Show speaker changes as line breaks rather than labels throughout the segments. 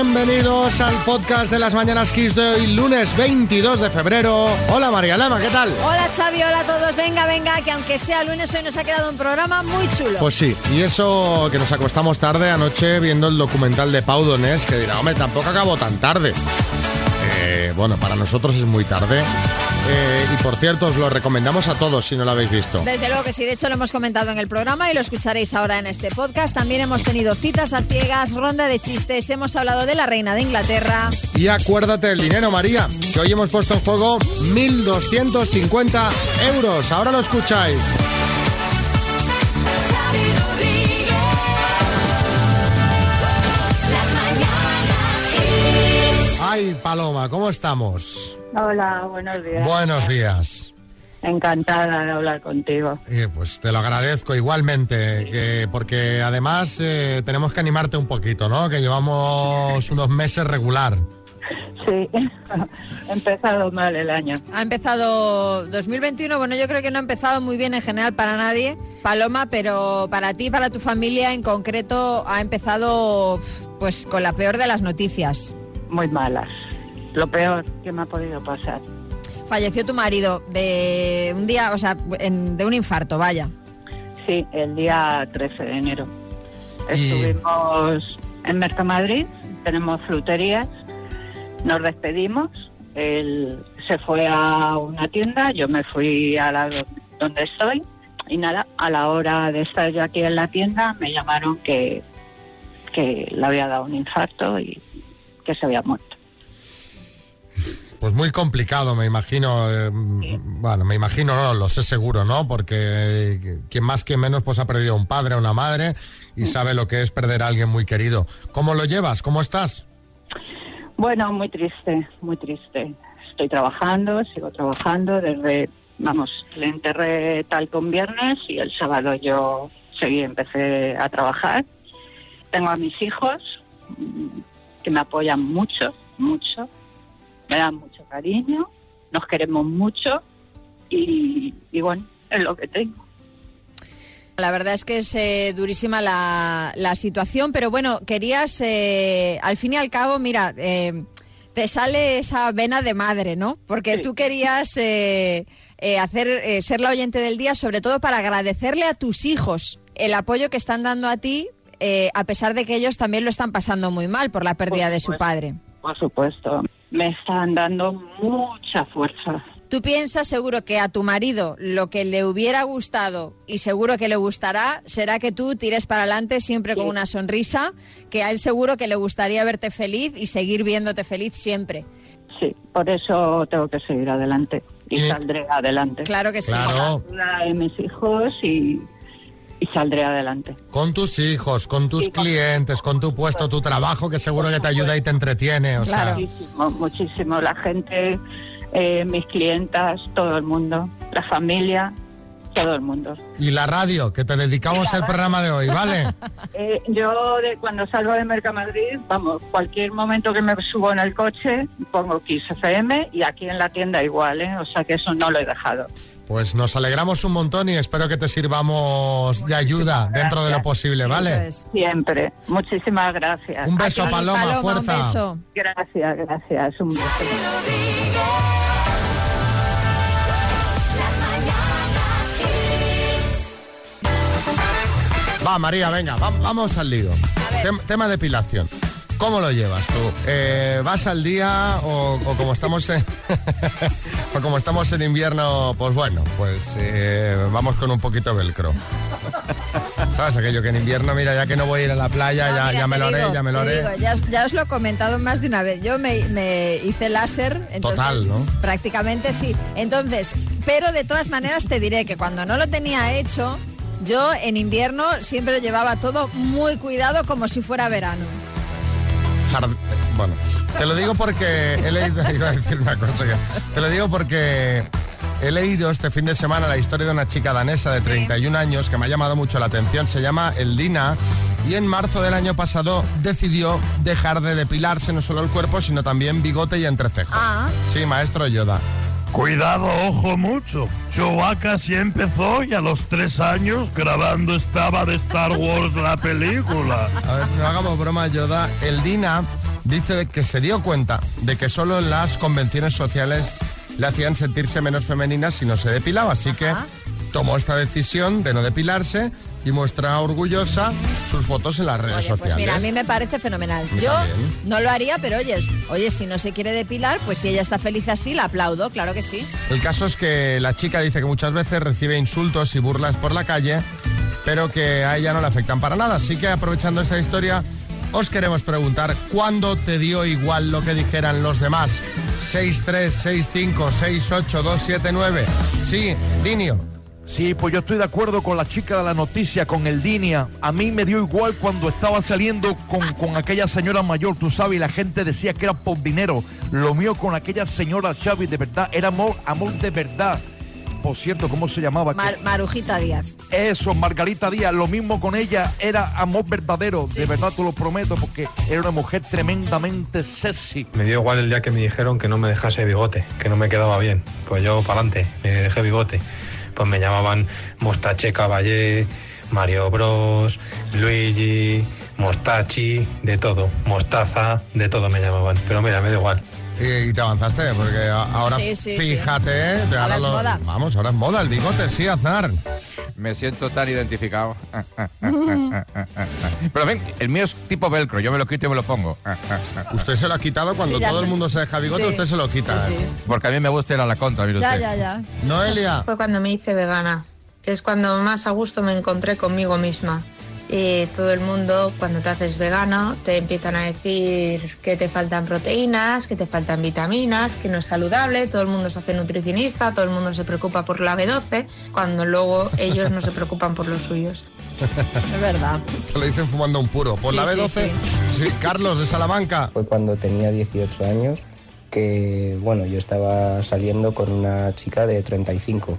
Bienvenidos al podcast de las Mañanas Kiss de hoy, lunes 22 de febrero. Hola María Lama, ¿qué tal?
Hola Xavi, hola a todos. Venga, venga, que aunque sea lunes, hoy nos ha quedado un programa muy chulo.
Pues sí, y eso que nos acostamos tarde anoche viendo el documental de Pau Donés, que dirá, hombre, tampoco acabó tan tarde. Eh, bueno, para nosotros es muy tarde. Eh, y por cierto, os lo recomendamos a todos si no lo habéis visto.
Desde luego que sí, de hecho lo hemos comentado en el programa y lo escucharéis ahora en este podcast. También hemos tenido citas a ciegas, ronda de chistes, hemos hablado de la reina de Inglaterra.
Y acuérdate del dinero, María, que hoy hemos puesto en juego 1.250 euros. Ahora lo escucháis. Ay, Paloma, ¿cómo estamos?
Hola, buenos días.
Buenos días.
Encantada de hablar contigo.
Eh, pues te lo agradezco igualmente, que- porque además eh, tenemos que animarte un poquito, ¿no? Que llevamos unos meses regular.
Sí, he empezado mal el año.
Ha empezado 2021, bueno, yo creo que no ha empezado muy bien en general para nadie, Paloma, pero para ti, para tu familia en concreto, ha empezado pues con la peor de las noticias.
Muy malas. Lo peor que me ha podido pasar.
Falleció tu marido de un día, o sea, en- de un infarto, vaya.
Sí, el día 13 de enero.
Y-
Estuvimos en Mercamadrid, tenemos fruterías, nos despedimos, él se fue a una tienda, yo me fui a la do- donde estoy y nada, a la hora de estar yo aquí en la tienda me llamaron que, que le había dado un infarto y que se había muerto.
Pues muy complicado, me imagino. eh, Bueno, me imagino, no, lo sé seguro, ¿no? Porque eh, quien más, quien menos, pues ha perdido un padre o una madre y sabe lo que es perder a alguien muy querido. ¿Cómo lo llevas? ¿Cómo estás?
Bueno, muy triste, muy triste. Estoy trabajando, sigo trabajando desde, vamos, le enterré tal con viernes y el sábado yo seguí, empecé a trabajar. Tengo a mis hijos que me apoyan mucho, mucho, me dan mucho cariño, nos queremos mucho y, y bueno, es lo que tengo.
La verdad es que es eh, durísima la, la situación, pero bueno, querías, eh, al fin y al cabo, mira, eh, te sale esa vena de madre, ¿no? Porque
Sí.
tú querías hacer ser la oyente del día, sobre todo para agradecerle a tus hijos el apoyo que están dando a ti, eh, a pesar de que ellos también lo están pasando muy mal por la pérdida de su padre.
Por supuesto, me están dando mucha fuerza.
Tú piensas seguro que a tu marido lo que le hubiera gustado y seguro que le gustará será que tú tires para adelante siempre con una sonrisa, que a él seguro que le gustaría verte feliz y seguir viéndote feliz siempre.
Sí, por eso tengo que seguir adelante y
Y-
saldré adelante.
Claro que sí.
Claro.
Con la ayuda de mis hijos y, y saldré adelante.
Con tus hijos, con tus
Sí,
clientes, con tu puesto, tu trabajo, que seguro que te ayuda y te entretiene. O sea,
Claro.
Muchísimo, muchísimo. La gente, eh, mis clientas, todo el mundo, la familia, todo el mundo.
y la radio, que te dedicamos el programa de hoy, ¿vale?
Eh, yo de, cuando salgo de Mercamadrid, vamos, cualquier momento que me subo en el coche, pongo Kiss FM y aquí en la tienda igual, ¿eh? o sea que eso no lo he dejado.
Pues nos alegramos un montón y espero que te sirvamos de ayuda dentro de lo posible,
Eso
¿vale?
es.
Siempre. Muchísimas gracias.
Un beso,
A ti,
Paloma, fuerza.
un beso.
Gracias, gracias. Un beso.
Va, María, venga, va- vamos al lío. Tem- tema depilación. ¿Cómo lo llevas tú? Eh, ¿Vas al día o, o como estamos en, o como estamos en invierno? Pues bueno, pues eh, vamos con un poquito de velcro. ¿Sabes aquello que en invierno, mira, ya que no voy a ir a la playa,
No,
ya,
mira,
ya me lo haré,
digo,
ya me lo haré?
digo, ya, ya os lo he comentado más de una vez. Yo me, me hice láser. Entonces,
Total, ¿no?
Prácticamente sí. Entonces, pero de todas maneras te diré que cuando no lo tenía hecho, yo en invierno siempre llevaba todo muy cuidado como si fuera verano.
Jard- Bueno, te lo digo porque he leído, iba a decir una cosa te lo digo porque he leído este fin de semana la historia de una chica danesa de 31 años que me ha llamado mucho la atención, se llama Eldina y en marzo del año pasado decidió dejar de depilarse no solo el cuerpo, sino también bigote y entrecejo.
Ah.
Sí, maestro Yoda.
Cuidado, ojo mucho. Chewbacca sí empezó y a los tres años grabando estaba de Star Wars la película.
A ver, no hagamos broma, Yoda. Eldina dice que se dio cuenta de que solo las convenciones sociales le hacían sentirse menos femenina si no se depilaba, así que
Ajá.
tomó esta decisión de no depilarse y muestra orgullosa sus fotos en las redes
Oye,
sociales.
pues mira, a mí me parece fenomenal. Yo no lo haría, pero oye, oye, si no se quiere depilar, pues si ella está feliz así, la aplaudo, claro que sí.
El caso es que la chica dice que muchas veces recibe insultos y burlas por la calle, pero que a ella no le afectan para nada. Así que aprovechando esta historia, os queremos preguntar, ¿cuándo te dio igual lo que dijeran los demás? 636568279. Sí, Dinio.
Sí, pues yo estoy de acuerdo con la chica de la noticia, con el Dinia. A mí me dio igual cuando estaba saliendo con, con aquella señora mayor, tú sabes, y la gente decía que era por dinero. Lo mío con aquella señora Xavi, de verdad, era amor, amor de verdad. Por cierto, ¿cómo se llamaba?
Mar- Marujita Díaz.
Eso, Margarita Díaz, lo mismo con ella, era amor verdadero, de verdad te lo prometo, porque era una mujer tremendamente sexy.
Me dio igual el día que me dijeron que no me dejase bigote, que no me quedaba bien. Pues yo para adelante, me dejé bigote. Pues me llamaban Mostache Caballé, Mario Bros, Luigi, Mostachi, de todo. Mostaza, de todo me llamaban. Pero mira, me da igual.
Y, y te avanzaste, porque ahora
Sí, sí, sí.
fíjate, ¿eh? de
Ahora es
lo-
moda.
vamos, ahora es moda el bigote, sí, azar.
Me siento tan identificado. Pero ven, el mío es tipo velcro, yo me lo quito y me lo pongo.
Usted se lo ha quitado cuando
Sí,
todo el mundo se deja bigote,
Sí.
usted se lo quita.
Sí, sí.
Porque a mí me gusta ir a la contra, mire
Ya,
usted.
ya, ya.
Noelia.
Fue cuando me hice vegana, que es cuando más a gusto me encontré conmigo misma. Y todo el mundo, cuando te haces vegano, te empiezan a decir que te faltan proteínas, que te faltan vitaminas, que no es saludable, todo el mundo se hace nutricionista, todo el mundo se preocupa por la B12, cuando luego ellos no se preocupan por los suyos.
Es verdad.
Te lo dicen fumando un puro. Por
Sí,
la
sí,
B12. Sí, Carlos de Salamanca.
Fue cuando tenía 18 años que, bueno, yo estaba saliendo con una chica de 35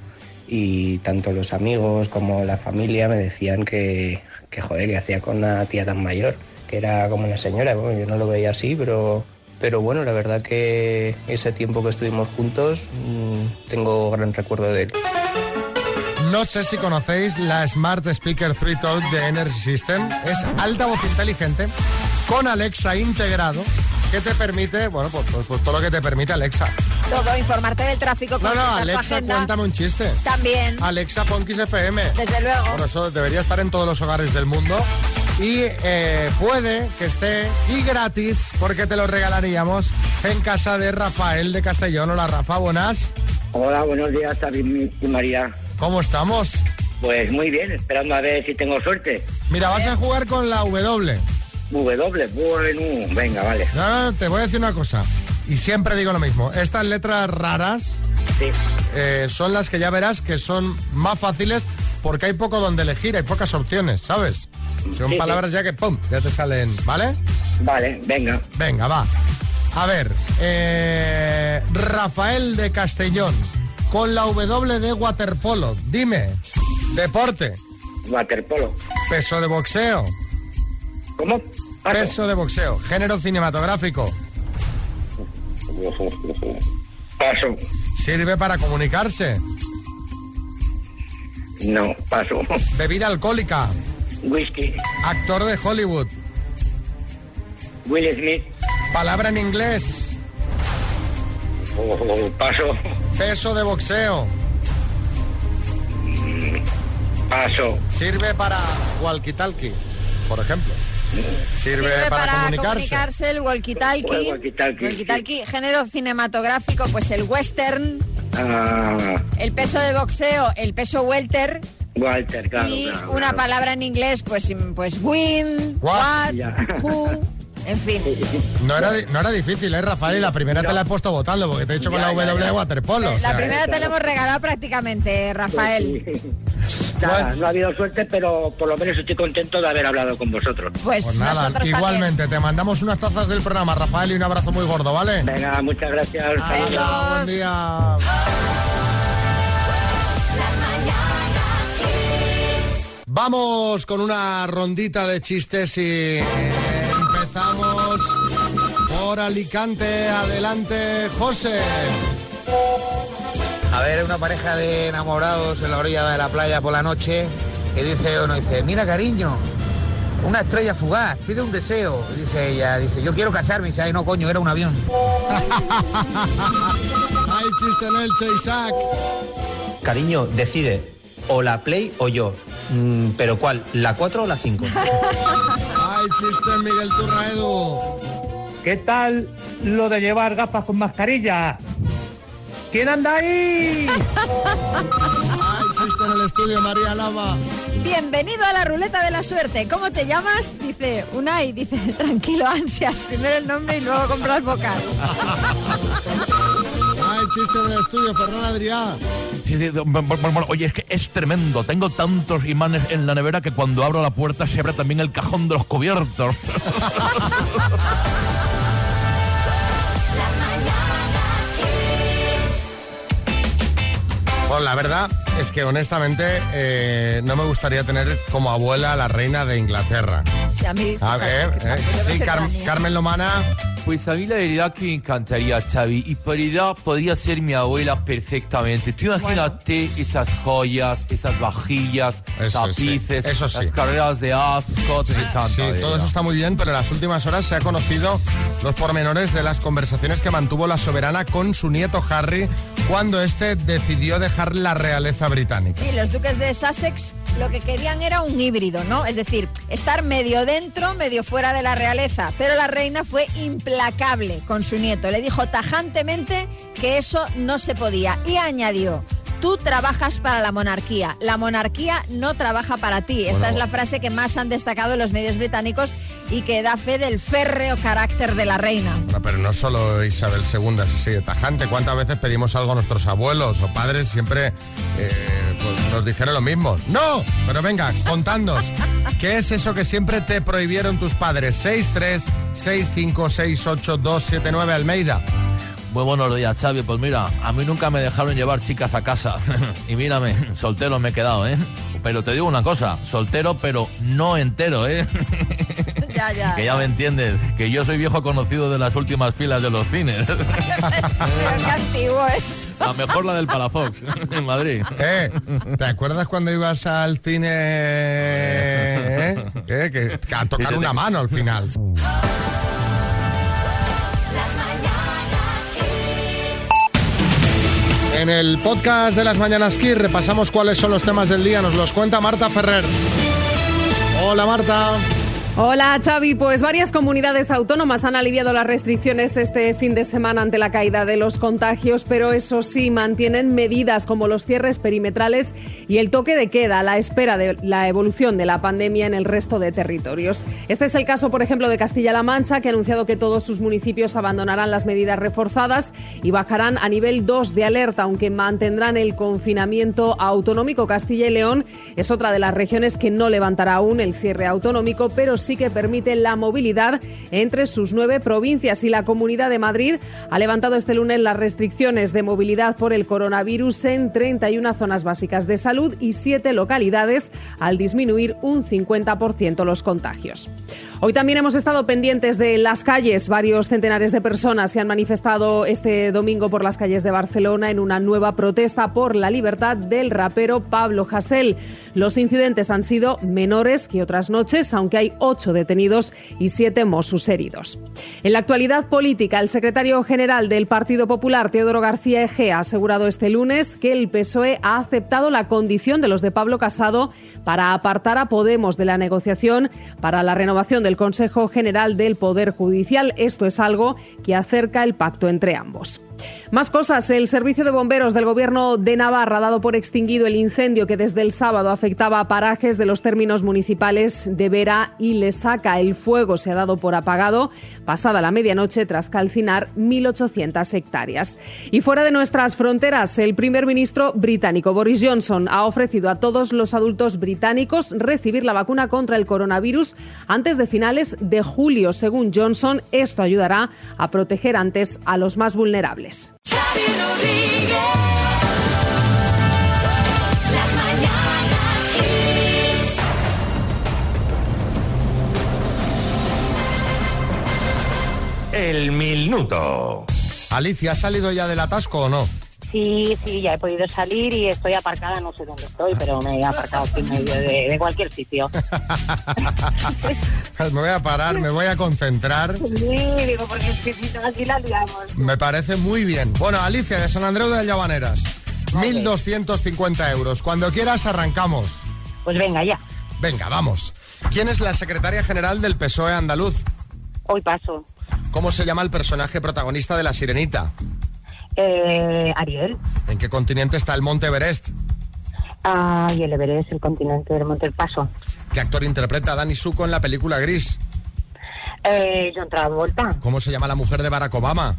y tanto los amigos como la familia me decían que, que joder, que hacía con una tía tan mayor, que era como una señora. Yo no lo veía así, pero, pero bueno, la verdad que ese tiempo que estuvimos juntos mm, tengo gran recuerdo de él.
No sé si conocéis la Smart Speaker 3 Talk de Energy System. Es altavoz inteligente con Alexa integrado que te permite, bueno, pues, pues- pues todo lo que te permite Alexa.
Todo, informarte del tráfico,
No, no, Alexa, cuéntame un chiste.
También,
Alexa, pon FM.
desde luego.
Bueno, eso debería estar en todos los hogares del mundo. Y eh, puede que esté y gratis porque te lo regalaríamos en casa de Rafael de Castellón. Hola, Rafa, buenas.
Hola, buenos días, David y María.
¿Cómo estamos?
Pues muy bien, esperando a ver si tengo suerte.
Mira, vas a jugar con la W.
W, bueno, venga, vale.
No, no, no, te voy a decir una cosa. Y siempre digo lo mismo. Estas letras raras
Sí,
eh, son las que ya verás que son más fáciles porque hay poco donde elegir, hay pocas opciones, ¿sabes? Son
Sí,
palabras ya que, ¡pum!, ya te salen, ¿vale?
vale, venga.
Venga, va. A ver, eh, Rafael de Castellón, con la W de waterpolo. Dime, deporte,
Waterpolo.
peso de boxeo,
¿Cómo? Paso.
peso de boxeo, género cinematográfico,
Paso.
sirve para comunicarse,
No, paso.
bebida alcohólica,
Whisky.
actor de Hollywood,
Will Smith.
palabra en inglés,
Oh, paso.
peso de boxeo,
Paso.
sirve para walkie-talkie, por ejemplo. Sirve, para, comunicarse.
el walkie-talkie.
Walkie-talkie,
género cinematográfico, pues el western,
Ah,
el peso de boxeo, el peso welter
Walter, claro.
y
claro,
una
claro.
palabra en inglés, pues, pues win,
What?
who, en fin.
No era, no era difícil, ¿eh, Rafael? Y la primera te la he puesto votando porque te he dicho con la
ya,
W
ya.
de waterpolo. o
La
sea,
primera te la hemos regalado prácticamente, Rafael.
Sí. Nada, no ha habido suerte, pero por lo menos estoy contento de haber hablado con vosotros.
Pues,
Pues nada, igualmente, te mandamos unas tazas del programa, Rafael, y un abrazo muy gordo, ¿vale?
Venga, muchas gracias.
Hola, buen día. Vamos con una rondita de chistes y empezamos por Alicante. Adelante, José.
A ver, una pareja de enamorados en la orilla de la playa por la noche que dice uno, dice, mira cariño,
una estrella fugaz, pide un deseo. Dice ella, dice, yo quiero casarme. Y dice, ay, no, coño, era un avión.
Hay chiste en Elche, Isaac.
Cariño, decide, o la Play o yo. Mm, ¿Pero cuál? ¿La 4 o la 5?
Hay chiste en Miguel Turra, Edu.
¿Qué tal lo de llevar gafas con mascarilla? ¿Quién anda ahí?
Hay chiste en el estudio, María Lava.
Bienvenido a la ruleta de la suerte. ¿Cómo te llamas? Dice Unai. Dice, tranquilo, ansias. Primero el nombre y luego compras vocal.
Hay chiste en el estudio, Ferran Adrià.
Oye, es que es tremendo. Tengo tantos imanes en la nevera que cuando abro la puerta se abre también el cajón de los cubiertos.
Bueno, la verdad es que honestamente eh, no me gustaría tener como abuela a la reina de Inglaterra.
Sí, a mí,
A ver, eh, sí, Car-. Carmen Lomana.
Pues a mí la verdad que me encantaría, Xavi. Y por edad podría ser mi abuela perfectamente. Tú imagínate esas joyas, esas vajillas,
Eso sí,
tapices,
eso sí.
las carreras de Ascot.
Sí,
de
todo eso está muy bien, pero en las últimas horas se ha conocido los pormenores de las conversaciones que mantuvo la soberana con su nieto Harry cuando este decidió dejar la realeza británica.
Sí, los duques de Sussex lo que querían era un híbrido, ¿no? Es decir, estar medio dentro, medio fuera de la realeza. Pero la reina fue implacable con su nieto. Le dijo tajantemente que eso no se podía. Y añadió. Tú trabajas para la monarquía, la monarquía no trabaja para ti. Esta
Bueno.
es la frase que más han destacado los medios británicos y que da fe del férreo carácter de la reina.
Bueno, pero no solo Isabel II así de tajante. ¿Cuántas veces pedimos algo a nuestros abuelos o padres? Siempre eh, pues, nos dijeron lo mismo. ¡No! Pero venga, contadnos. ¿Qué es eso que siempre te prohibieron tus padres? 6, 6, 5, 6, 8, 2, 7, 9, Almeida.
Muy buenos días, Xavi. Pues mira, a mí nunca me dejaron llevar chicas a casa. y mírame, soltero me he quedado, ¿eh? Pero te digo una cosa, soltero pero no entero, ¿eh?
Ya, ya.
que ya me entiendes, que yo soy viejo conocido de las últimas filas de los cines.
Pero qué antiguo es.
La mejor la del Palafox, en Madrid.
¿Eh? ¿Te acuerdas cuando ibas al cine eh? ¿Eh? Que a tocar una mano al final? En el podcast de las Mañanas Kiss repasamos cuáles son los temas del día. Nos los cuenta Marta Ferrer. Hola Marta.
Hola Xavi, pues varias comunidades autónomas han aliviado las restricciones este fin de semana ante la caída de los contagios, pero eso sí, mantienen medidas como los cierres perimetrales y el toque de queda a la espera de la evolución de la pandemia en el resto de territorios. Este es el caso, por ejemplo, de Castilla-La Mancha, que ha anunciado que todos sus municipios abandonarán las medidas reforzadas y bajarán a nivel 2 de alerta, aunque mantendrán el confinamiento autonómico. Castilla y León es otra de las regiones que no levantará aún el cierre autonómico, pero sí que permite la movilidad entre sus nueve provincias. Y la Comunidad de Madrid ha levantado este lunes las restricciones de movilidad por el coronavirus en 31 zonas básicas de salud y siete localidades, al disminuir un 50% los contagios. Hoy también hemos estado pendientes de las calles. Varios centenares de personas se han manifestado este domingo por las calles de Barcelona en una nueva protesta por la libertad del rapero Pablo Hasél. Los incidentes han sido menores que otras noches, aunque hay ocho detenidos y siete Mossos heridos. En la actualidad política, el secretario general del Partido Popular, Teodoro García Egea, ha asegurado este lunes que el PSOE ha aceptado la condición de los de Pablo Casado para apartar a Podemos de la negociación para la renovación del Consejo General del Poder Judicial. Esto es algo que acerca el pacto entre ambos. Más cosas. El servicio de bomberos del gobierno de Navarra ha dado por extinguido el incendio que desde el sábado afectaba a parajes de los términos municipales de Vera y Lesaca. El fuego se ha dado por apagado pasada la medianoche tras calcinar 1.800 hectáreas. Y fuera de nuestras fronteras, el primer ministro británico Boris Johnson ha ofrecido a todos los adultos británicos recibir la vacuna contra el coronavirus antes de finales de julio. Según Johnson, esto ayudará a proteger antes a los más vulnerables.
Xavi Rodríguez. Las mañanas Kiss.
El minuto.
Alicia, ¿has salido ya del atasco o no?
Sí, sí, ya he podido salir y estoy aparcada, no sé dónde estoy, pero me he aparcado aquí en medio de, de cualquier sitio.
Me voy a parar, me voy a concentrar.
Sí, digo, porque es que si no, aquí la liamos.
Me parece muy bien. Bueno, Alicia, de San Andreu de Llavaneras. 1.250 euros. Cuando quieras, arrancamos.
Pues venga, ya.
Venga, vamos. ¿Quién es la secretaria general del PSOE andaluz?
Hoy paso.
¿Cómo se llama el personaje protagonista de La Sirenita?
Eh, Ariel.
¿En qué continente está el Monte Everest?
Ah, y el Everest, el continente del Monte del Paso.
¿Qué actor interpreta a Danny Suco en la película Gris?
Eh, John Travolta.
¿Cómo se llama la mujer de Barack Obama?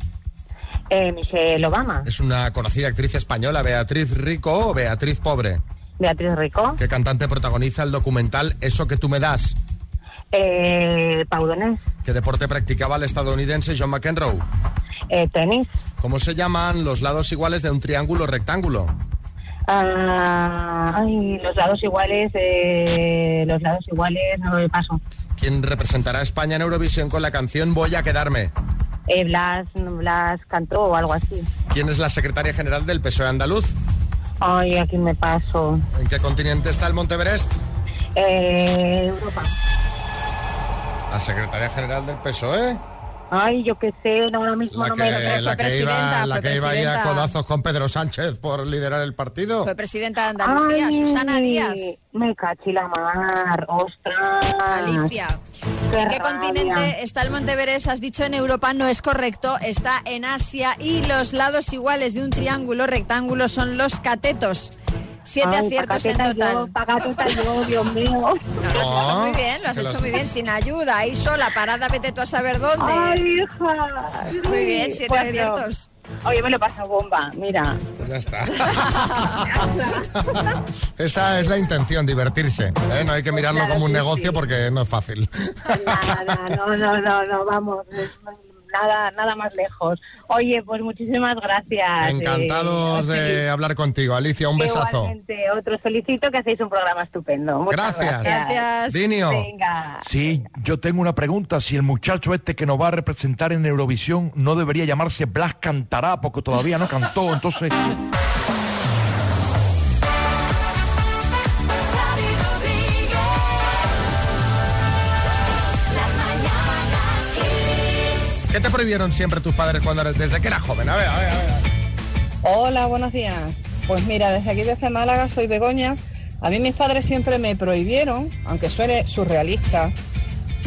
Eh, Michelle Obama.
Es una conocida actriz española, Beatriz Rico o Beatriz Pobre.
Beatriz Rico.
¿Qué cantante protagoniza el documental Eso que tú me das?
Eh, Paudonés.
¿Qué deporte practicaba el estadounidense John McEnroe?
Eh, tenis.
¿Cómo se llaman los lados iguales de un triángulo rectángulo?
Ah, ay, los lados iguales, eh, los lados iguales, no me paso.
¿Quién representará a España en Eurovisión con la canción Voy a quedarme?
Eh, Blas, Blas cantó o algo así.
¿Quién es la secretaria general del PSOE andaluz?
Ay, aquí me paso.
¿En qué continente está el Monte Everest?
Eh, Europa.
La secretaria general del PSOE.
Ay, yo qué sé, no, ahora mismo
La
no
que,
me...
la que
presidenta,
iba, la
fue
que iba ahí a
presidenta.
codazos con Pedro Sánchez por liderar el partido.
Fue presidenta de Andalucía,
Ay,
Susana Díaz.
Me cachi la mar, ostras.
Alicia.
Qué
¿En qué continente está el Monte Everest? Has dicho en Europa, no es correcto. Está en Asia y los lados iguales de un triángulo rectángulo son los catetos. Siete
Ay,
aciertos en total.
Yo, yo, Dios mío.
No, lo has hecho
Ah,
muy bien, lo has hecho muy bien, sin ayuda, ahí sola, parada, vete tú a saber dónde.
Ay, hija.
Muy bien, siete
Bueno,
aciertos.
Oye, me lo paso bomba, mira.
Pues ya está. Esa es la intención, divertirse. ¿eh? No hay que mirarlo
Claro
como un negocio
sí.
porque no es fácil.
Nada, no, no, no, no, vamos. Nada, nada más lejos. Oye, pues muchísimas gracias.
Encantados
eh,
de hablar contigo, Alicia. Un besazo.
Igualmente, otros felicito que hacéis un programa estupendo. Muchas
Gracias.
gracias.
Gracias.
Dinio.
Venga.
Sí, yo tengo una pregunta. Si el muchacho este que nos va a representar en Eurovisión no debería llamarse Blas Cantará, porque todavía no cantó, entonces...
¿Qué te prohibieron siempre tus padres cuando eres, desde que eras joven? A ver, a ver, a ver.
Hola, buenos días. Pues mira, desde aquí, desde Málaga, soy Begoña. A mí mis padres siempre me prohibieron, aunque suene surrealista,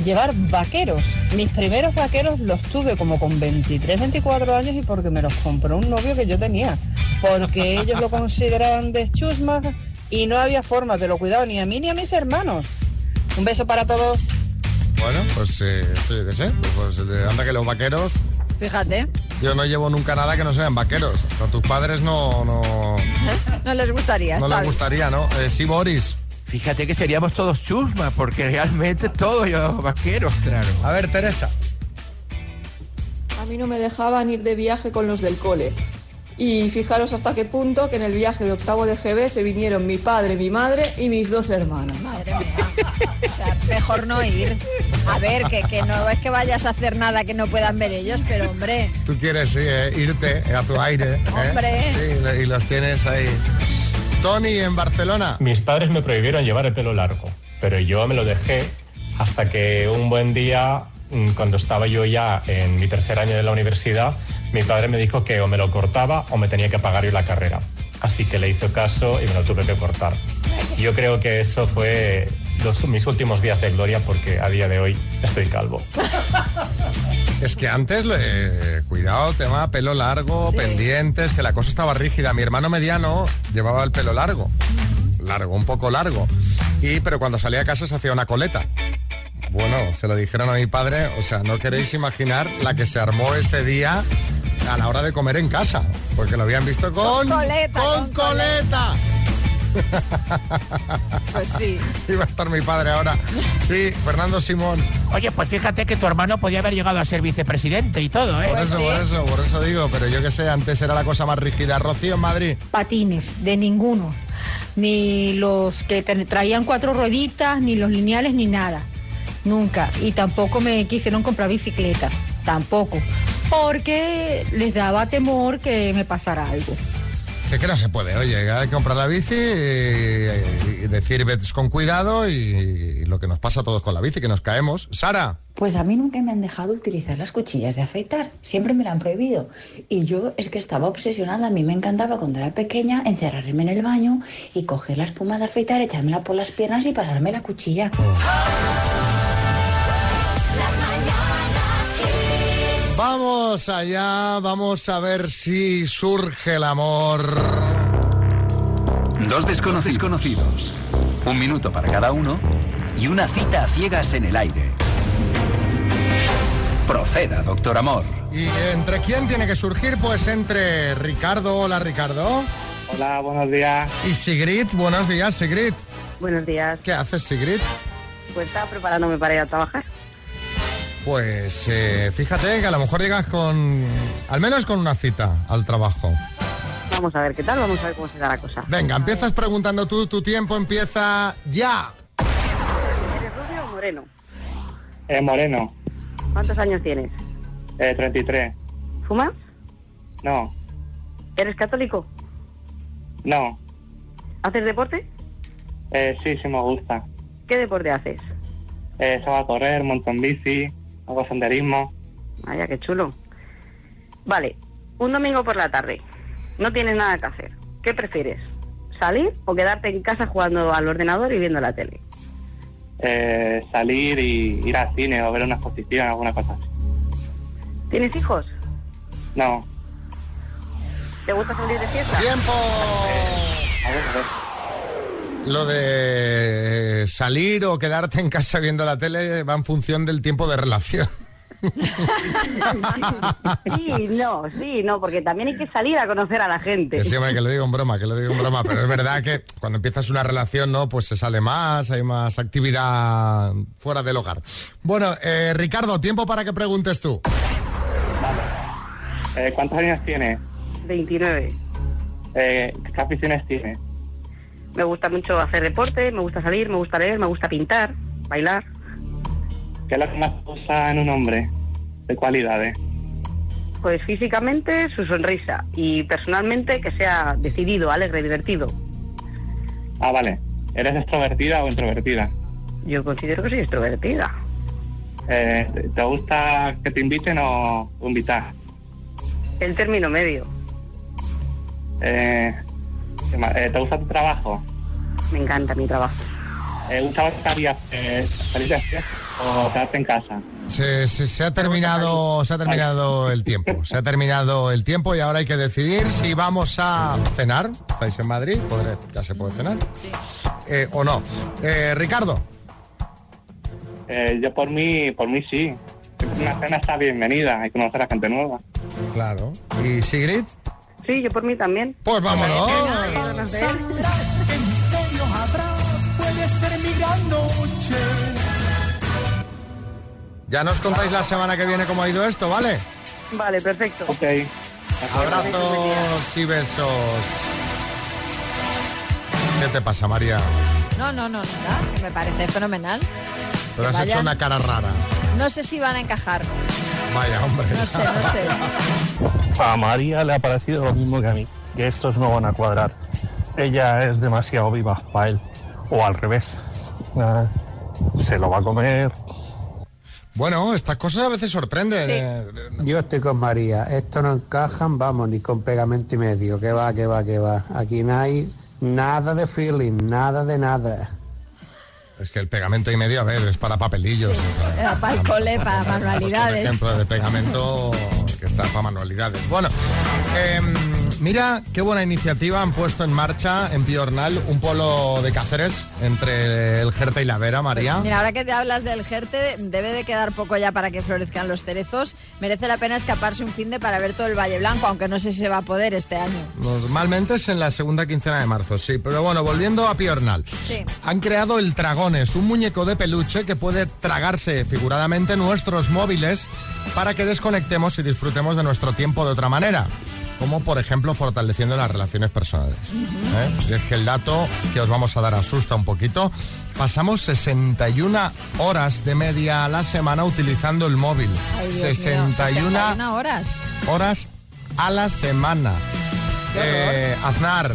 llevar vaqueros. Mis primeros vaqueros los tuve como con 23, 24 años y porque me los compró un novio que yo tenía. Porque ellos lo consideraban de chusma y no había forma, pero cuidado, ni a mí ni a mis hermanos. Un beso para todos.
Bueno, pues eh, yo qué sé. Pues, eh, anda que los vaqueros.
Fíjate,
Yo no llevo nunca nada que no sean vaqueros. A tus padres no, no,
no les gustaría.
no les gustaría, ¿no? Eh, sí, Boris.
Fíjate que seríamos todos chusma, porque realmente todos yo vaqueros, claro.
A ver, Teresa.
A mí no me dejaban ir de viaje con los del cole. Y fijaros hasta qué punto que en el viaje de octavo de GB se vinieron mi padre, mi madre y mis dos hermanas.
Madre mía. O sea, mejor no ir. A ver, que, que no es que vayas a hacer nada que no puedan ver ellos, pero hombre,
Tú quieres sí, eh, irte a tu aire. ¿eh?
Hombre.
Sí, y los tienes ahí. Tony, en Barcelona.
Mis padres me prohibieron llevar el pelo largo, pero yo me lo dejé hasta que un buen día, mm, cuando estaba yo ya en mi tercer año de la universidad, mi padre me dijo que o me lo cortaba o me tenía que pagar yo la carrera. Así que le hizo caso y me lo tuve que cortar. Yo creo que eso fue los- mis últimos días de gloria porque a día de hoy estoy calvo.
Es que antes, eh, cuidado, tema pelo largo,
Sí.
pendientes, que la cosa estaba rígida. Mi hermano mediano llevaba el pelo largo. Largo, un poco largo. Y, pero cuando salía a casa se hacía una coleta. Bueno, se lo dijeron a mi padre, o sea, no queréis imaginar la que se armó ese día a la hora de comer en casa, porque lo habían visto con,
Con coleta,
con
con
coleta.
pues sí.
Iba a estar mi padre ahora. Sí, Fernando Simón.
Oye, pues fíjate que tu hermano podía haber llegado a ser vicepresidente y todo, ¿eh?
Por
Pues
eso,
sí.
por eso, por eso digo, pero yo que sé, antes era la cosa más rígida. Rocío en Madrid.
patines, de ninguno. Ni los que traían cuatro rueditas, ni los lineales, ni nada. Nunca. Y tampoco me quisieron comprar bicicleta. Tampoco. Porque les daba temor que me pasara algo.
Que, que no se puede, oye, hay que comprar la bici y, y decir vete con cuidado y, y lo que nos pasa a todos con la bici, que nos caemos. Sara,
Pues a mí nunca me han dejado utilizar las cuchillas de afeitar, siempre me lo han prohibido. Y yo es que estaba obsesionada, a mí me encantaba cuando era pequeña encerrarme en el baño y coger la espuma de afeitar, echármela por las piernas y pasarme la cuchilla.
Vamos allá, vamos a ver si surge el amor.
Dos desconocidos conocidos. Un minuto para cada uno y una cita a ciegas en el aire. Proceda, doctor Amor.
¿Y entre quién tiene que surgir? Pues entre Ricardo, hola Ricardo.
Hola, buenos días.
Y Sigrid, buenos días Sigrid.
Buenos días.
¿Qué haces Sigrid?
Pues estaba preparándome para ir a trabajar.
Pues eh, fíjate que a lo mejor llegas con, al menos con una cita al trabajo.
Vamos a ver qué tal, vamos a ver cómo se da la cosa.
Venga, empiezas preguntando tú, tu tiempo empieza ya.
¿Eres rubio o moreno?
Eh, Moreno,
¿Cuántos años tienes?
eh, 33.
¿Fumas?
No,
¿Eres católico?
no.
¿Haces deporte?
Eh, sí, sí me gusta.
¿Qué deporte haces?
Eh, salgo a correr, monto en bici, hago senderismo.
Vaya, qué chulo. Vale, un domingo por la tarde. No tienes nada que hacer. ¿Qué prefieres? ¿Salir o quedarte en casa jugando al ordenador y viendo la tele?
Eh, salir y ir al cine o ver una exposición, alguna cosa así.
¿Tienes hijos?
No.
¿Te gusta salir de fiesta?
¡Tiempo!
A ver, a ver.
Lo de salir o quedarte en casa viendo la tele va en función del tiempo de relación.
Sí, no, sí, no, porque también hay que salir a conocer a la gente.
Que sí, hombre, que lo digo en broma, que lo digo en broma, pero es verdad que cuando empiezas una relación, ¿no? Pues se sale más, hay más actividad fuera del hogar. Bueno, eh, Ricardo, tiempo para que preguntes tú.
Eh, ¿Cuántos años tienes?
29.
Eh, ¿Qué aficiones tienes?
Me gusta mucho hacer deporte, me gusta salir, me gusta leer, me gusta pintar, bailar.
¿Qué es lo que más gusta en un hombre? ¿De cualidades?
Pues físicamente su sonrisa y personalmente que sea decidido, alegre, divertido.
Ah, vale. ¿Eres extrovertida o introvertida?
Yo considero que soy extrovertida.
Eh, ¿te- ¿Te gusta que te inviten o invitar?
El término medio.
Eh, ¿Te gusta tu trabajo?
Me encanta mi trabajo.
Eh, ¿Muchas veces harías eh, salir de o quedarte en casa?
Se, se- se ha terminado, se ha terminado el tiempo. Se ha terminado el tiempo y ahora hay que decidir si vamos a cenar. ¿Estáis en Madrid? Podré- ya se puede cenar. Eh, o no. Eh, Ricardo.
Eh, yo por mí, por mí sí. Una cena está bienvenida, hay que conocer a gente nueva.
Claro. ¿Y Sigrid?
Sí, yo por mí también.
Pues vámonos.
¿Qué misterio habrá? Puede ser mi gran noche.
Ya nos contáis la semana que viene cómo ha ido esto, ¿vale?
Vale, perfecto.
Ok.
Abrazos y besos. ¿Qué te pasa, María?
No, no, no, nada, que me parece fenomenal.
Pero has hecho una cara rara.
No sé si van a encajar.
Vaya, hombre.
No sé, no sé.
A María le ha parecido lo mismo que a mí, que estos no van a cuadrar. Ella es demasiado viva para él, o al revés. Ah, se lo va a comer.
Bueno, estas cosas a veces sorprenden. eh,
Yo estoy con María. Esto no encajan, vamos, ni con pegamento y medio. Que va, que va, que va. Aquí no hay nada de feeling, nada de nada.
Es que el pegamento y medio, a ver, es para papelillos.
Era para el cole, para
Un
manualidades.
ejemplo de pegamento que está para manualidades. Bueno, em, mira qué buena iniciativa han puesto en marcha en Piornal un polo de Cáceres entre el Jerta y la Vera, María.
Mira, ahora que te hablas del Jerte, debe de quedar poco ya para que florezcan los cerezos. Merece la pena escaparse un fin de para ver todo el Valle Blanco, aunque no sé si se va a poder este año.
Normalmente es en la segunda quincena de marzo, sí. Pero bueno, volviendo a Piornal.
Sí.
Han creado el Tragones, un muñeco de peluche que puede tragarse figuradamente nuestros móviles para que desconectemos y disfrutemos de nuestro tiempo de otra manera. Como por ejemplo fortaleciendo las relaciones personales. ¿eh? Y es que el dato que os vamos a dar asusta un poquito. Pasamos 61 horas de media a la semana utilizando el móvil.
Ay, Dios mío,
61
61 horas.
horas a la semana. Eh, Aznar.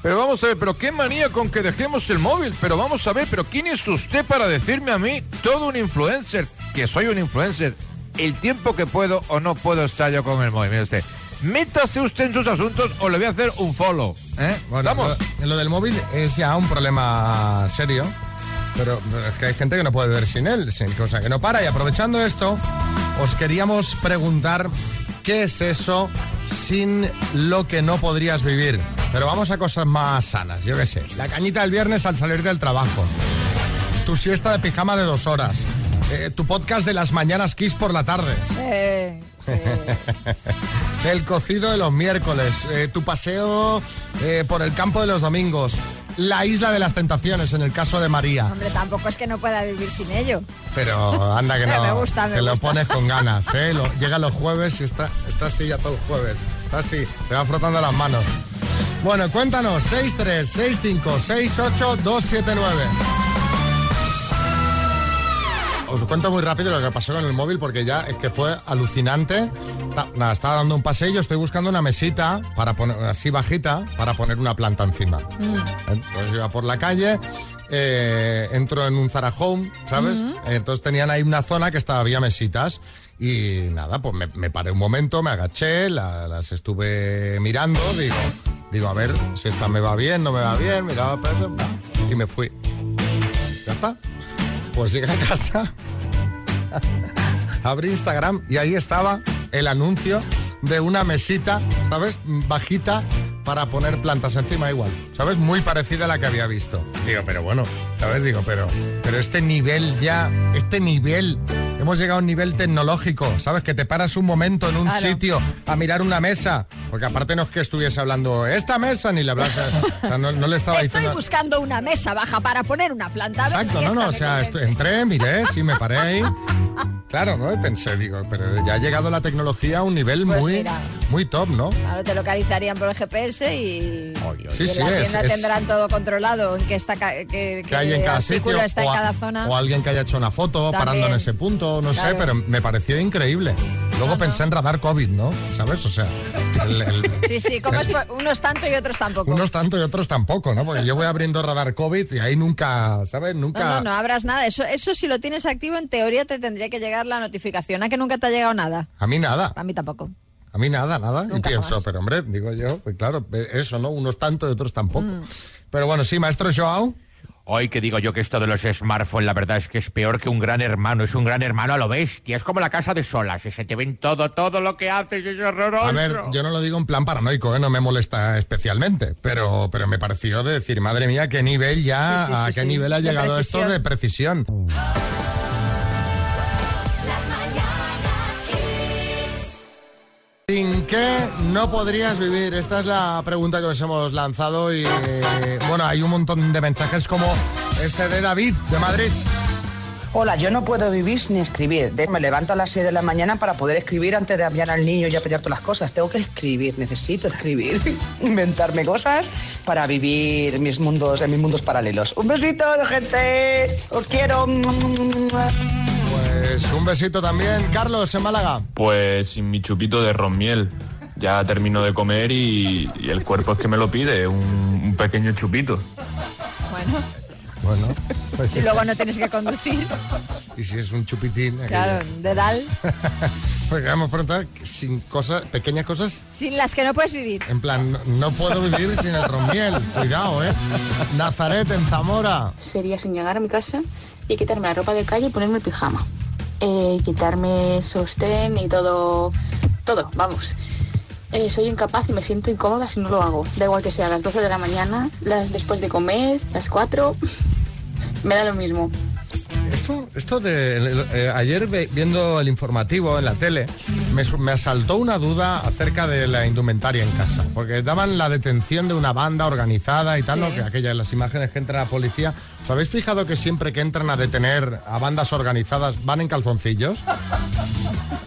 Pero vamos a ver, pero qué manía con que dejemos el móvil. Pero vamos a ver, pero ¿quién es usted para decirme a mí, todo un influencer, que soy un influencer, el tiempo que puedo o no puedo estar yo con el móvil? Mire usted, métase usted en sus asuntos o le voy a hacer un follow. ¿eh?
Bueno,
Vamos.
Lo, lo del móvil es ya un problema serio. Pero, pero es que hay gente que no puede ver sin él, sin cosa que no para. Y aprovechando esto, os queríamos preguntar qué es eso sin lo que no podrías vivir. Pero vamos a cosas más sanas, yo qué sé. La cañita del viernes al salir del trabajo. Tu siesta de pijama de dos horas. eh, tu podcast de las mañanas Kiss por la tarde.
Sí, sí.
El cocido de los miércoles, eh, tu paseo eh, por el campo de los domingos, la isla de las tentaciones en el caso de María.
Hombre, tampoco es que no pueda vivir sin ello.
Pero anda que no,
Me gusta, me
que lo pones con ganas, ¿eh? Lo- llega los jueves y está, está así ya todo el jueves. Está así, se va frotando las manos. Bueno, cuéntanos, 636568279. Os cuento muy rápido lo que pasó con el móvil porque ya es que fue alucinante. Nada, estaba dando un paseo, estoy buscando una mesita para poner así bajita para poner una planta encima. Entonces iba por la calle, eh, entro en un Zara Home, ¿sabes?
Ujú.
Entonces tenían ahí una zona que estaba había mesitas y nada, pues me, me paré un momento, me agaché, la- las estuve mirando, digo, digo, a ver si esta me va bien, no me va bien, miraba y me fui. Ya está. Pues llegué a casa, abrí Instagram y ahí estaba el anuncio de una mesita, ¿sabes? Bajita para poner plantas encima igual, ¿sabes? Muy parecida a la que había visto. Digo, pero bueno, ¿sabes? Digo, pero, pero este nivel ya, este nivel, hemos llegado a un nivel tecnológico, ¿sabes? Que te paras un momento en un
Claro.
sitio a mirar una mesa, porque aparte no es que estuviese hablando, esta mesa, ni le hablas, o sea, no, no le estaba
Estoy
diciendo...
buscando una mesa baja para poner una planta. A ver
Exacto,
si
no, no, o sea, entré, miré, sí, me paré ahí. Claro, ¿no? Y pensé, digo, pero ya ha llegado la tecnología a un nivel
Pues
muy,
mira.
Muy top, ¿no?
Ahora te localizarían por el GPS y,
Sí,
y en
sí,
la
es-
tienda
es-
tendrán todo controlado, en qué, está,
Que hay en cada sitio.
está
o,
en
a-
cada zona.
o alguien que haya hecho una foto
También.
parando en ese punto, no sé,
Claro.
pero me pareció increíble. Luego pensé en radar COVID, ¿no? ¿Sabes? O sea, el- el-
Sí, sí, como es unos tanto y otros tampoco.
unos tanto y otros tampoco, ¿no? Porque yo voy abriendo radar COVID y ahí nunca, ¿sabes? Nunca...
No, no, no abras nada. Eso, eso si lo tienes activo, en teoría te tendría que llegar la notificación. ¿A que nunca te ha llegado nada?
A mí nada.
A mí tampoco.
A mí nada, nada. y
Nunca
pienso,
jamás.
pero hombre, digo yo, pues claro, eso, ¿no? Unos tanto y otros tampoco.
Mm.
Pero bueno, sí, maestro Joao.
Hoy que digo yo que esto de los smartphones, la verdad es que es peor que un gran hermano. Es un gran hermano a lo bestia. Es como la casa de solas. Se te ven todo, todo lo que haces. Es horroroso.
A ver, yo no lo digo en plan paranoico, ¿eh? no me molesta especialmente, pero, pero me pareció de decir, madre mía, qué nivel ya,
Sí, sí,
a qué
sí,
nivel ha llegado esto de precisión. ¿Sin qué no podrías vivir? Esta es la pregunta que os hemos lanzado y eh, bueno, hay un montón de mensajes como este de David de Madrid.
Hola, yo no puedo vivir sin escribir. Me levanto a las 6 de la mañana para poder escribir antes de enviar al niño y a pelear todas las cosas. Tengo que escribir, necesito escribir, inventarme cosas para vivir mis mundos, en mis mundos paralelos. Un besito, gente. Os quiero.
Pues un besito también, Carlos, en Málaga.
Pues sin mi chupito de ronmiel. Ya termino de comer y, y el cuerpo es que me lo pide, un, un pequeño chupito.
Bueno,
Bueno, pues
si luego no tienes que conducir.
y si es un chupitín. aquello.
Claro, de Dal.
Porque vamos a sin cosas, pequeñas cosas,
Sin las que no puedes vivir.
en plan, no, no puedo vivir sin el romiel. Cuidado, ¿eh? Nazaret en Zamora.
sería sin llegar a mi casa y quitarme la ropa de calle y ponerme el pijama. Eh, quitarme sostén y todo, todo, vamos. Eh, soy incapaz y me siento incómoda si no lo hago. Da igual que sea las 12 de la mañana, después de comer, las 4, me da lo mismo.
Esto, esto de eh, ayer viendo el informativo en la tele, me, asaltó una duda acerca de la indumentaria en casa, porque daban la detención de una banda organizada y tal, ¿no?
Sí.
que aquellas las imágenes que entra la policía. ¿Os habéis fijado que siempre que entran a detener a bandas organizadas van en calzoncillos?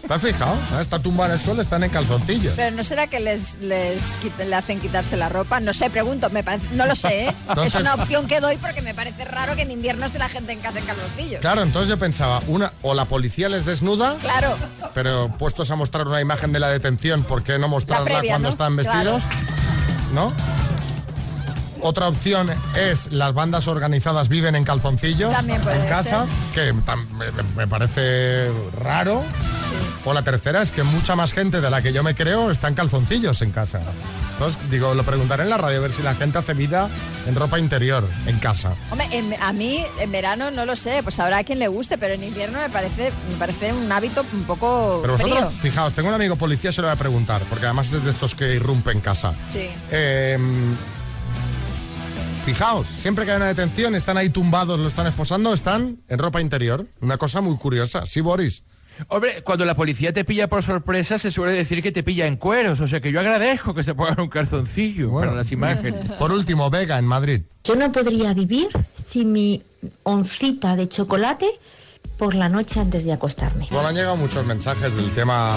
¿Te has fijado? Está tumbada en el suelo, están en calzoncillos.
Pero ¿no será que les, les quit- le hacen quitarse la ropa? No sé, pregunto, me parece, no lo sé, ¿eh?
Entonces-
es una opción que doy porque me parece raro que en invierno esté la gente en casa en calzoncillos.
Claro, entonces yo pensaba, una, o la policía les desnuda,
Claro,
pero puestos a mostrar una imagen de la detención, ¿por qué no mostrarla
previa,
cuando
¿no?
están vestidos? ¿no? Otra opción es las bandas organizadas viven en calzoncillos
También puede
en casa,
ser.
que me, parece raro. O la tercera es que mucha más gente de la que yo me creo está en calzoncillos en casa. Entonces, digo, lo preguntaré en la radio a ver si la gente hace vida en ropa interior en casa.
Hombre, en- a mí en verano no lo sé, pues habrá quien le guste, pero en invierno me parece, me parece un hábito un poco
Pero
frío.
vosotros, fijaos, tengo un amigo policía, se lo voy a preguntar, porque además es de estos que irrumpe en casa.
Sí.
Eh, fijaos, siempre que hay una detención, están ahí tumbados, lo están esposando, están en ropa interior. Una cosa muy curiosa. Sí, Boris.
Hombre, cuando la policía te pilla por sorpresa, se suele decir que te pilla en cueros. O sea que yo agradezco que se pongan un calzoncillo para las imágenes.
Por último, Vega, en Madrid.
Yo no podría vivir sin mi oncita de chocolate por la noche antes de acostarme.
Bueno, han llegado muchos mensajes del tema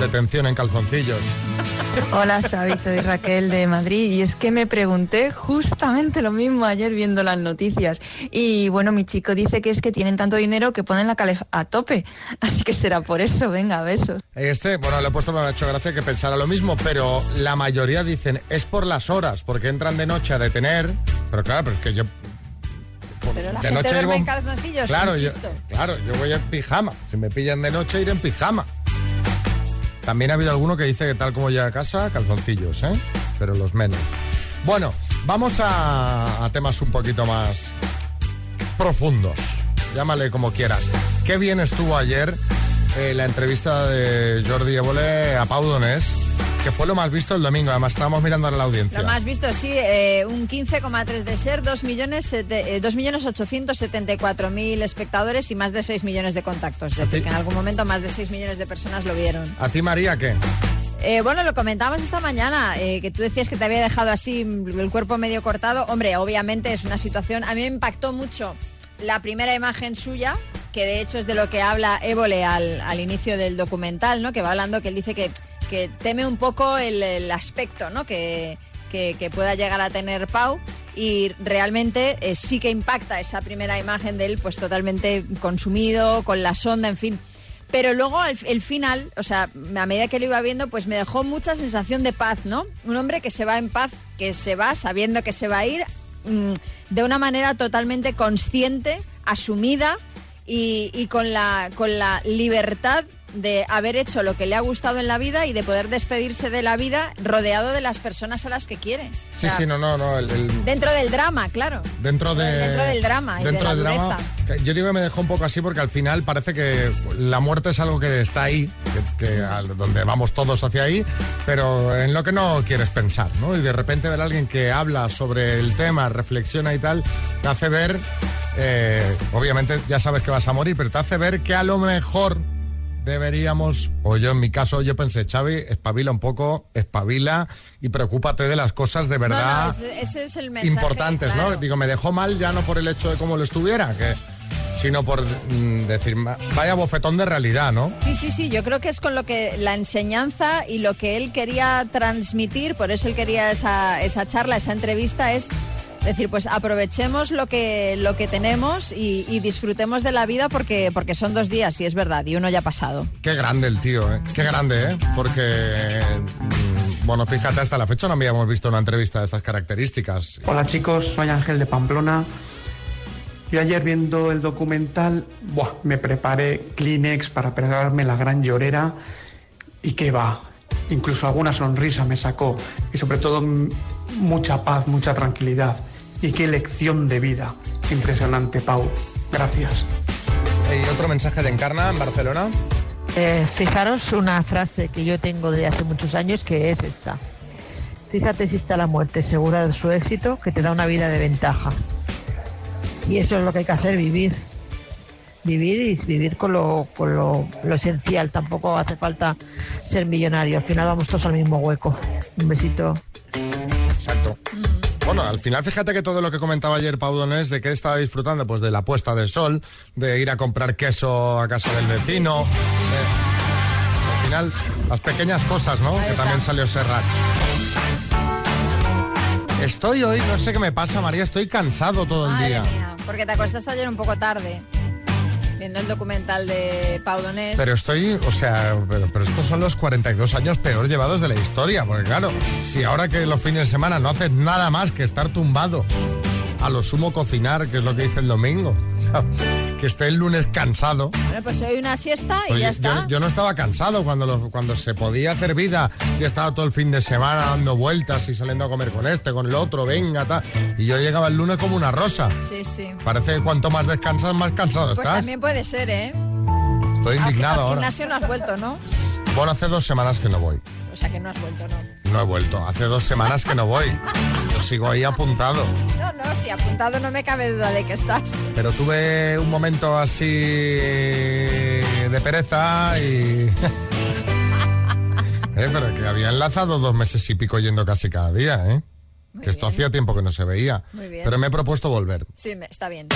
detención en calzoncillos.
Hola, Xavi, soy Raquel de Madrid y es que me pregunté justamente lo mismo ayer viendo las noticias. Y bueno, mi chico dice que es que tienen tanto dinero que ponen la calef a tope. Así que será por eso, venga, besos.
Este, bueno, le he puesto, me ha hecho gracia que pensara lo mismo, pero la mayoría dicen es por las horas, porque entran de noche a detener. Pero claro, pero es que yo.
Pero la
de
gente
noche llevo-
en calzoncillos,
Claro, yo, claro, yo voy en pijama. Si me pillan de noche, iré en pijama. También ha habido alguno que dice que tal como llega a casa, calzoncillos, ¿eh? Pero los menos. Bueno, vamos a, a temas un poquito más profundos. Llámale como quieras. Qué bien estuvo ayer eh, la entrevista de Jordi Évole a Pau Donés, que fue lo más visto el domingo. Además, estábamos mirando ahora la audiencia.
Lo más visto, sí, eh, un 15,3 de ser, 2 millones, eh, 2.874.000 espectadores y más de 6 millones de contactos. Es decir, que en algún momento más de 6 millones de personas lo vieron.
¿A ti, María, qué?
Eh, bueno, lo comentábamos esta mañana, eh, que tú decías que te había dejado así mm, el cuerpo medio cortado. Hombre, obviamente es una situación, a mí me impactó mucho la primera imagen suya, que de hecho es de lo que habla Évole al, al inicio del documental, ¿no? Que va hablando, que él dice que, que teme un poco el, aspecto, ¿no? Que, que, pueda llegar a tener Pau. Y realmente eh, sí que impacta esa primera imagen de él, pues totalmente consumido, con la sonda, en fin. Pero luego el, el final, o sea, a medida que lo iba viendo, pues me dejó mucha sensación de paz, ¿no? Un hombre que se va en paz, que se va sabiendo que se va a ir mm, de una manera totalmente consciente, asumida y, y con, la, con la libertad de haber hecho lo que le ha gustado en la vida y de poder despedirse de la vida rodeado de las personas a las que quiere. O
Sí,
sea,
sí, no, no, no. el- el-
Dentro del drama, claro.
Dentro de
Dentro del drama y de
dentro del drama, yo digo que me dejó un poco así porque al final parece que la muerte es algo que está ahí que, que al- donde vamos todos hacia ahí pero en lo que no quieres pensar ¿no? y de repente ver a alguien que habla sobre el tema reflexiona y tal te hace ver eh, obviamente ya sabes que vas a morir pero te hace ver que a lo mejor deberíamos, o yo en mi caso, yo pensé, Xavi, espabila un poco, espabila y preocúpate de las cosas de verdad
No, no, ese, ese es el mensaje.
importantes, ¿no? Digo, me dejó mal ya no por el hecho de cómo lo estuviera, que, sino por mm, decir, "Ma- vaya bofetón de realidad, ¿no?
Sí, sí, sí, yo creo que es con lo que la enseñanza y lo que él quería transmitir, por eso él quería esa, esa charla, esa entrevista, es decir, pues aprovechemos lo que, lo que tenemos y, y disfrutemos de la vida porque, porque son dos días, y es verdad, y uno ya ha pasado.
Qué grande el tío, ¿eh? Qué grande, ¿eh? Porque, mm, bueno, fíjate, hasta la fecha no habíamos visto una entrevista de estas características.
Hola chicos, soy Ángel de Pamplona. Yo ayer viendo el documental, buah, me preparé Kleenex para pegarme la gran llorera y qué va. Incluso alguna sonrisa me sacó y sobre todo mm, mucha paz, mucha tranquilidad. Y qué lección de vida. Impresionante, Pau. Gracias.
¿Y otro mensaje de Encarna en Barcelona?
Eh, fijaros una frase que yo tengo de hace muchos años que es esta. Fíjate si está la muerte segura de su éxito, que te da una vida de ventaja. Y eso es lo que hay que hacer, vivir. Vivir y vivir con lo, con lo, lo esencial. Tampoco hace falta ser millonario. Al final vamos todos al mismo hueco. Un besito.
Bueno, al final fíjate que todo lo que comentaba ayer Pau Donés de que estaba disfrutando pues de la puesta de sol, de ir a comprar queso a casa del vecino. eh, al final, las pequeñas cosas, ¿no? que también salió Serrat. Estoy hoy, no sé qué me pasa, María, estoy cansado todo el
Madre
día.
mía, porque te acostaste ayer un poco tarde. Viendo el documental de Pau Donés.
Pero estoy, o sea, pero, estos son los 42 años peor llevados de la historia, porque claro, si ahora que los fines de semana no haces nada más que estar tumbado, a lo sumo cocinar, que es lo que dice el domingo, ¿sabes? Que esté el lunes cansado.
Bueno, pues hoy una siesta y
Oye,
ya
yo,
está.
yo no estaba cansado cuando, lo- cuando se podía hacer vida y estaba todo el fin de semana dando vueltas y saliendo a comer con este, con el otro, venga, tal. Y yo llegaba el lunes como una rosa.
Sí, sí.
Parece que cuanto más descansas, más cansado
Pues
estás.
también puede ser, ¿eh?
Estoy indignado
Al
ahora.
gimnasio no has vuelto, ¿no?
Bueno, hace dos semanas que no voy.
O sea que no has vuelto, ¿no?
No he vuelto. Hace dos semanas que no voy. Yo sigo ahí apuntado.
No, no, si apuntado no me cabe duda de que estás.
Pero tuve un momento así de pereza y... Eh, pero que había enlazado dos meses y pico yendo casi cada día, ¿eh? que esto hacía tiempo que no se veía.
Muy bien.
Pero me he propuesto volver.
Sí, me- está bien.